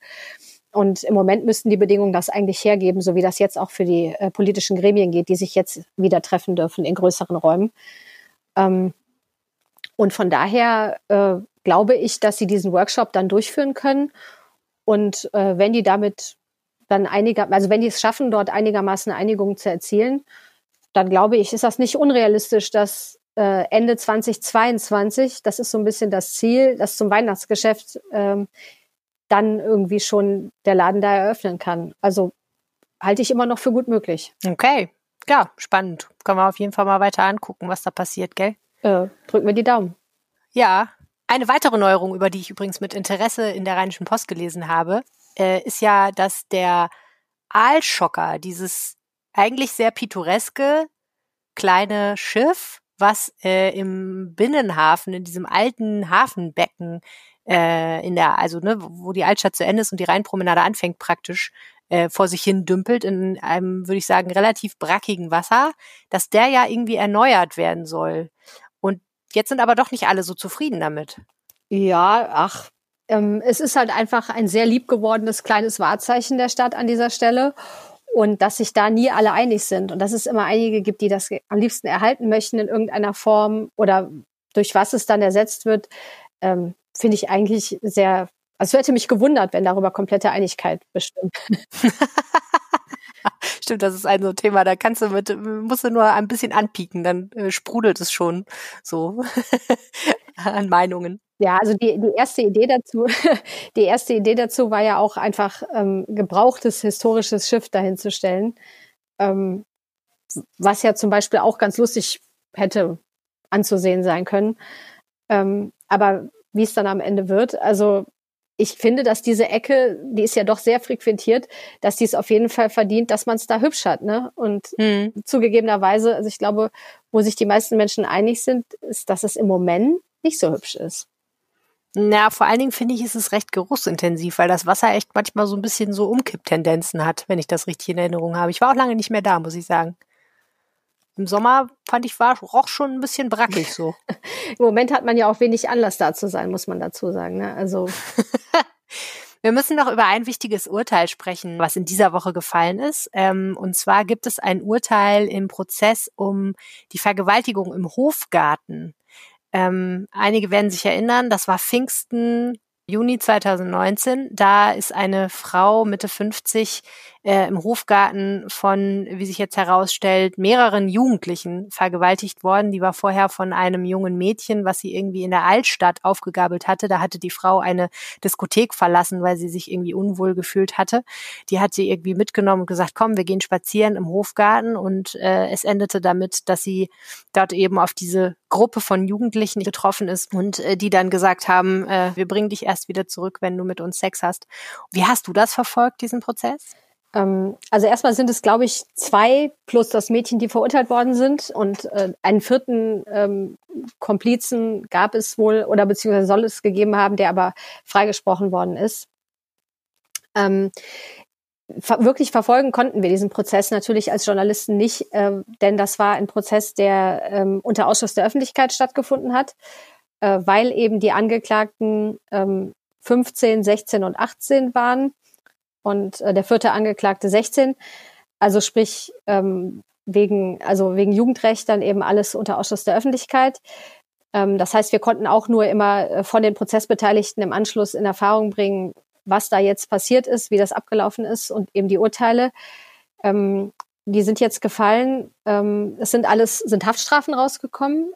S2: und im Moment müssten die Bedingungen das eigentlich hergeben, so wie das jetzt auch für die äh, politischen Gremien geht, die sich jetzt wieder treffen dürfen in größeren Räumen. Ähm, und von daher äh, glaube ich, dass sie diesen Workshop dann durchführen können. Und äh, wenn die damit dann einiger, also wenn die es schaffen, dort einigermaßen Einigung zu erzielen, dann glaube ich, ist das nicht unrealistisch, dass äh, Ende 2022, das ist so ein bisschen das Ziel, dass zum Weihnachtsgeschäft ähm, dann irgendwie schon der Laden da eröffnen kann. Also halte ich immer noch für gut möglich.
S1: Okay, ja, spannend. Können wir auf jeden Fall mal weiter angucken, was da passiert, gell?
S2: Äh, drücken wir die Daumen.
S1: Ja, eine weitere Neuerung, über die ich übrigens mit Interesse in der Rheinischen Post gelesen habe, äh, ist ja, dass der Aalschocker, dieses eigentlich sehr pittoreske kleine Schiff, was äh, im Binnenhafen, in diesem alten Hafenbecken, äh, in der, also ne, wo die Altstadt zu Ende ist und die Rheinpromenade anfängt praktisch, äh, vor sich hin dümpelt in einem, würde ich sagen, relativ brackigen Wasser, dass der ja irgendwie erneuert werden soll. Jetzt sind aber doch nicht alle so zufrieden damit.
S2: Ja, ach, ähm, es ist halt einfach ein sehr lieb gewordenes kleines Wahrzeichen der Stadt an dieser Stelle. Und dass sich da nie alle einig sind und dass es immer einige gibt, die das am liebsten erhalten möchten in irgendeiner Form oder durch was es dann ersetzt wird, ähm, finde ich eigentlich sehr, also hätte mich gewundert, wenn darüber komplette Einigkeit bestimmt.
S1: Stimmt, das ist ein so Thema, da kannst du mit, musst du nur ein bisschen anpieken, dann äh, sprudelt es schon so an Meinungen.
S2: Ja, also die, die erste Idee dazu, die erste Idee dazu war ja auch einfach ähm, gebrauchtes historisches Schiff dahinzustellen, ähm, was ja zum Beispiel auch ganz lustig hätte anzusehen sein können. Ähm, aber wie es dann am Ende wird, also ich finde, dass diese Ecke, die ist ja doch sehr frequentiert, dass die es auf jeden Fall verdient, dass man es da hübsch hat. Ne? Und mhm. zugegebenerweise, also ich glaube, wo sich die meisten Menschen einig sind, ist, dass es im Moment nicht so hübsch ist.
S1: Na, vor allen Dingen finde ich, ist es recht geruchsintensiv, weil das Wasser echt manchmal so ein bisschen so Umkipptendenzen hat, wenn ich das richtig in Erinnerung habe. Ich war auch lange nicht mehr da, muss ich sagen. Im Sommer fand ich, war roch schon ein bisschen brackig so.
S2: Im Moment hat man ja auch wenig Anlass da zu sein, muss man dazu sagen. Ne? Also
S1: Wir müssen noch über ein wichtiges Urteil sprechen, was in dieser Woche gefallen ist. Ähm, und zwar gibt es ein Urteil im Prozess um die Vergewaltigung im Hofgarten. Ähm, einige werden sich erinnern, das war Pfingsten Juni 2019. Da ist eine Frau Mitte 50 äh, im Hofgarten von, wie sich jetzt herausstellt, mehreren Jugendlichen vergewaltigt worden. Die war vorher von einem jungen Mädchen, was sie irgendwie in der Altstadt aufgegabelt hatte. Da hatte die Frau eine Diskothek verlassen, weil sie sich irgendwie unwohl gefühlt hatte. Die hat sie irgendwie mitgenommen und gesagt, komm, wir gehen spazieren im Hofgarten. Und äh, es endete damit, dass sie dort eben auf diese Gruppe von Jugendlichen getroffen ist und äh, die dann gesagt haben, äh, wir bringen dich erst wieder zurück, wenn du mit uns Sex hast. Wie hast du das verfolgt, diesen Prozess?
S2: Ähm, also erstmal sind es, glaube ich, zwei plus das Mädchen, die verurteilt worden sind. Und äh, einen vierten ähm, Komplizen gab es wohl oder beziehungsweise soll es gegeben haben, der aber freigesprochen worden ist. Ähm, wirklich verfolgen konnten wir diesen Prozess natürlich als Journalisten nicht, äh, denn das war ein Prozess, der ähm, unter Ausschuss der Öffentlichkeit stattgefunden hat, äh, weil eben die Angeklagten ähm, 15, 16 und 18 waren und äh, der vierte Angeklagte 16. Also sprich ähm, wegen also wegen Jugendrecht dann eben alles unter Ausschuss der Öffentlichkeit. Ähm, das heißt, wir konnten auch nur immer äh, von den Prozessbeteiligten im Anschluss in Erfahrung bringen, was da jetzt passiert ist, wie das abgelaufen ist und eben die Urteile. Ähm, die sind jetzt gefallen. Ähm, es sind alles sind Haftstrafen rausgekommen.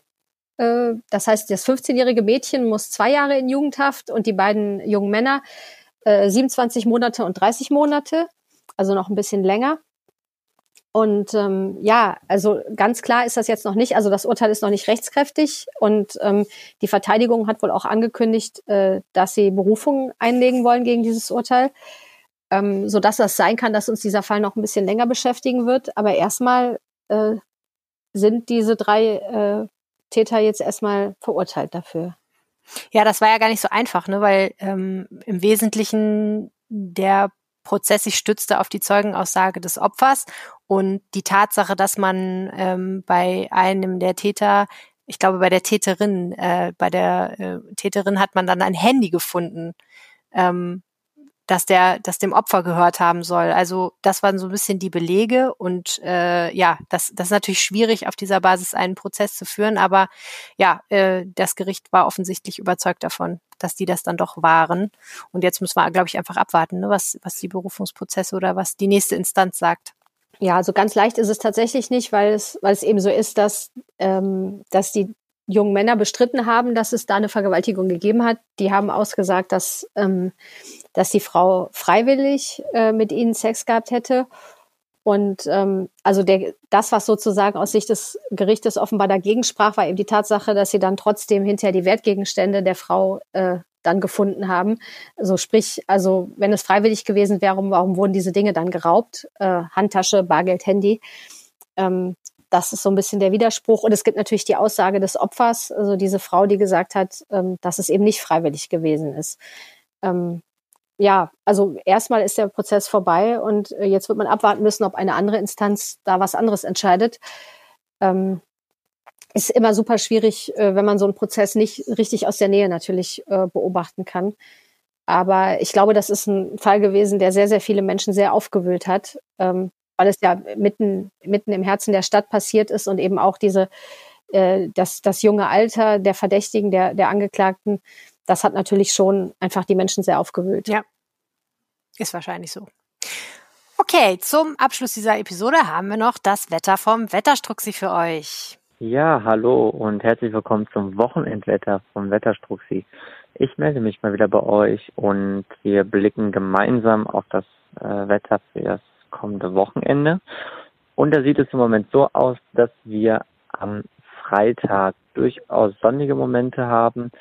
S2: Äh, das heißt, das 15-jährige Mädchen muss zwei Jahre in Jugendhaft und die beiden jungen Männer 27 äh, Monate und 30 Monate, also noch ein bisschen länger. Und ähm, ja, also ganz klar ist das jetzt noch nicht. Also das Urteil ist noch nicht rechtskräftig und ähm, die Verteidigung hat wohl auch angekündigt, äh, dass sie Berufung einlegen wollen gegen dieses Urteil, ähm, so dass das sein kann, dass uns dieser Fall noch ein bisschen länger beschäftigen wird. Aber erstmal äh, sind diese drei äh, Täter jetzt erstmal verurteilt dafür.
S1: Ja, das war ja gar nicht so einfach, ne? weil ähm, im Wesentlichen der Prozess sich stützte auf die Zeugenaussage des Opfers und die Tatsache, dass man ähm, bei einem der Täter, ich glaube bei der Täterin, äh, bei der äh, Täterin hat man dann ein Handy gefunden. Ähm, dass der, dass dem Opfer gehört haben soll. Also das waren so ein bisschen die Belege und äh, ja, das, das ist natürlich schwierig, auf dieser Basis einen Prozess zu führen, aber ja, äh, das Gericht war offensichtlich überzeugt davon, dass die das dann doch waren. Und jetzt müssen wir, glaube ich, einfach abwarten, ne, was, was die Berufungsprozesse oder was die nächste Instanz sagt.
S2: Ja, also ganz leicht ist es tatsächlich nicht, weil es, weil es eben so ist, dass, ähm, dass die jungen Männer bestritten haben, dass es da eine Vergewaltigung gegeben hat. Die haben ausgesagt, dass, ähm, dass die Frau freiwillig äh, mit ihnen Sex gehabt hätte. Und ähm, also der, das, was sozusagen aus Sicht des Gerichtes offenbar dagegen sprach, war eben die Tatsache, dass sie dann trotzdem hinterher die Wertgegenstände der Frau äh, dann gefunden haben. Also sprich, also wenn es freiwillig gewesen wäre, warum wurden diese Dinge dann geraubt? Äh, Handtasche, Bargeld, Handy. Ähm, das ist so ein bisschen der Widerspruch. Und es gibt natürlich die Aussage des Opfers, also diese Frau, die gesagt hat, ähm, dass es eben nicht freiwillig gewesen ist. Ähm, ja, also erstmal ist der Prozess vorbei und äh, jetzt wird man abwarten müssen, ob eine andere Instanz da was anderes entscheidet. Ähm, ist immer super schwierig, äh, wenn man so einen Prozess nicht richtig aus der Nähe natürlich äh, beobachten kann. Aber ich glaube, das ist ein Fall gewesen, der sehr, sehr viele Menschen sehr aufgewühlt hat. Ähm, weil es ja mitten, mitten im Herzen der Stadt passiert ist und eben auch diese, äh, das, das junge Alter der Verdächtigen, der, der Angeklagten, das hat natürlich schon einfach die Menschen sehr aufgewühlt.
S1: Ja, ist wahrscheinlich so. Okay, zum Abschluss dieser Episode haben wir noch das Wetter vom Wetterstruxi für euch.
S4: Ja, hallo und herzlich willkommen zum Wochenendwetter vom Wetterstruxi. Ich melde mich mal wieder bei euch und wir blicken gemeinsam auf das äh, Wetter für das kommende Wochenende. Und da sieht es im Moment so aus, dass wir am Freitag durchaus sonnige Momente haben.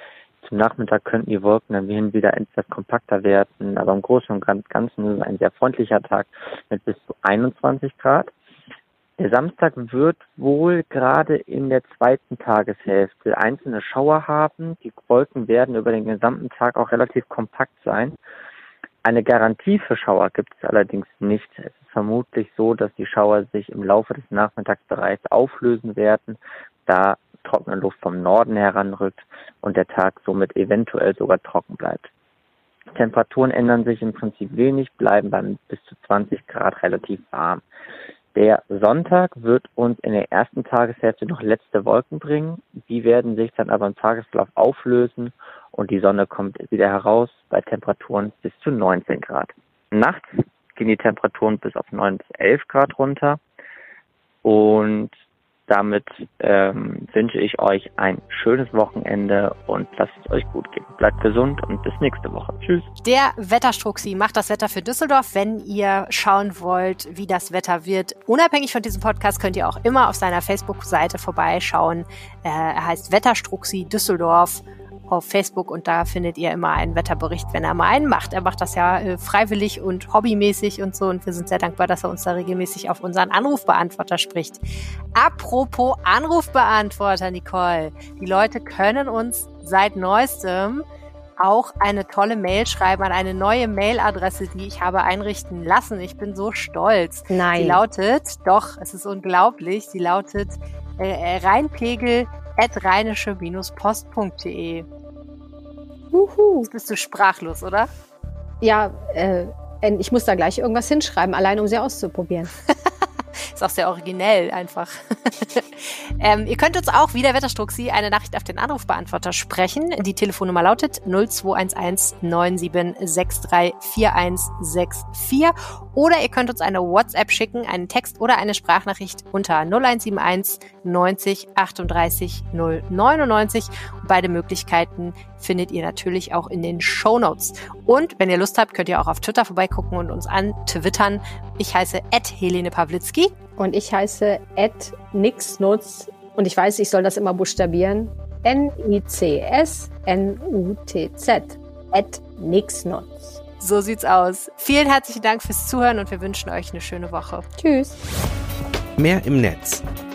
S4: Zum Nachmittag könnten die Wolken dann wieder etwas kompakter werden, aber im Großen und Ganzen ist es ein sehr freundlicher Tag mit bis zu 21 Grad. Der Samstag wird wohl gerade in der zweiten Tageshälfte einzelne Schauer haben. Die Wolken werden über den gesamten Tag auch relativ kompakt sein. Eine Garantie für Schauer gibt es allerdings nicht. Es ist vermutlich so, dass die Schauer sich im Laufe des Nachmittags bereits auflösen werden, da trockene Luft vom Norden heranrückt und der Tag somit eventuell sogar trocken bleibt. Temperaturen ändern sich im Prinzip wenig, bleiben beim bis zu 20 Grad relativ warm. Der Sonntag wird uns in der ersten Tageshälfte noch letzte Wolken bringen. Die werden sich dann aber im Tagesverlauf auflösen und die Sonne kommt wieder heraus bei Temperaturen bis zu 19 Grad. Nachts gehen die Temperaturen bis auf 9 bis 11 Grad runter und damit ähm, wünsche ich euch ein schönes Wochenende und lasst es euch gut gehen. Bleibt gesund und bis nächste Woche. Tschüss.
S1: Der Wetterstruxi macht das Wetter für Düsseldorf. Wenn ihr schauen wollt, wie das Wetter wird, unabhängig von diesem Podcast, könnt ihr auch immer auf seiner Facebook-Seite vorbeischauen. Äh, er heißt Wetterstruxi Düsseldorf auf Facebook und da findet ihr immer einen Wetterbericht, wenn er mal einen macht. Er macht das ja äh, freiwillig und hobbymäßig und so und wir sind sehr dankbar, dass er uns da regelmäßig auf unseren Anrufbeantworter spricht. Apropos Anrufbeantworter, Nicole. Die Leute können uns seit neuestem auch eine tolle Mail schreiben an eine neue Mailadresse, die ich habe einrichten lassen. Ich bin so stolz.
S2: Nein.
S1: Sie lautet, doch, es ist unglaublich, sie lautet äh, reinpegel rheinische-post.de. Juhu. Jetzt bist du sprachlos, oder?
S2: Ja, äh, ich muss da gleich irgendwas hinschreiben, allein um sie auszuprobieren.
S1: Ist auch sehr originell einfach. ähm, ihr könnt uns auch, wie der Wetterstruxi, eine Nachricht auf den Anrufbeantworter sprechen. Die Telefonnummer lautet 0211 9763 4164. Oder ihr könnt uns eine WhatsApp schicken, einen Text oder eine Sprachnachricht unter 0171 90 38 099. Und beide Möglichkeiten findet ihr natürlich auch in den Show Notes. Und wenn ihr Lust habt, könnt ihr auch auf Twitter vorbeigucken und uns antwittern. Ich heiße Helene Pawlitzki.
S2: Und ich heiße Nixnutz. Und ich weiß, ich soll das immer buchstabieren. N-I-C-S-N-U-T-Z. At Nixnutz.
S1: So sieht's aus. Vielen herzlichen Dank fürs Zuhören und wir wünschen euch eine schöne Woche.
S2: Tschüss.
S3: Mehr im Netz.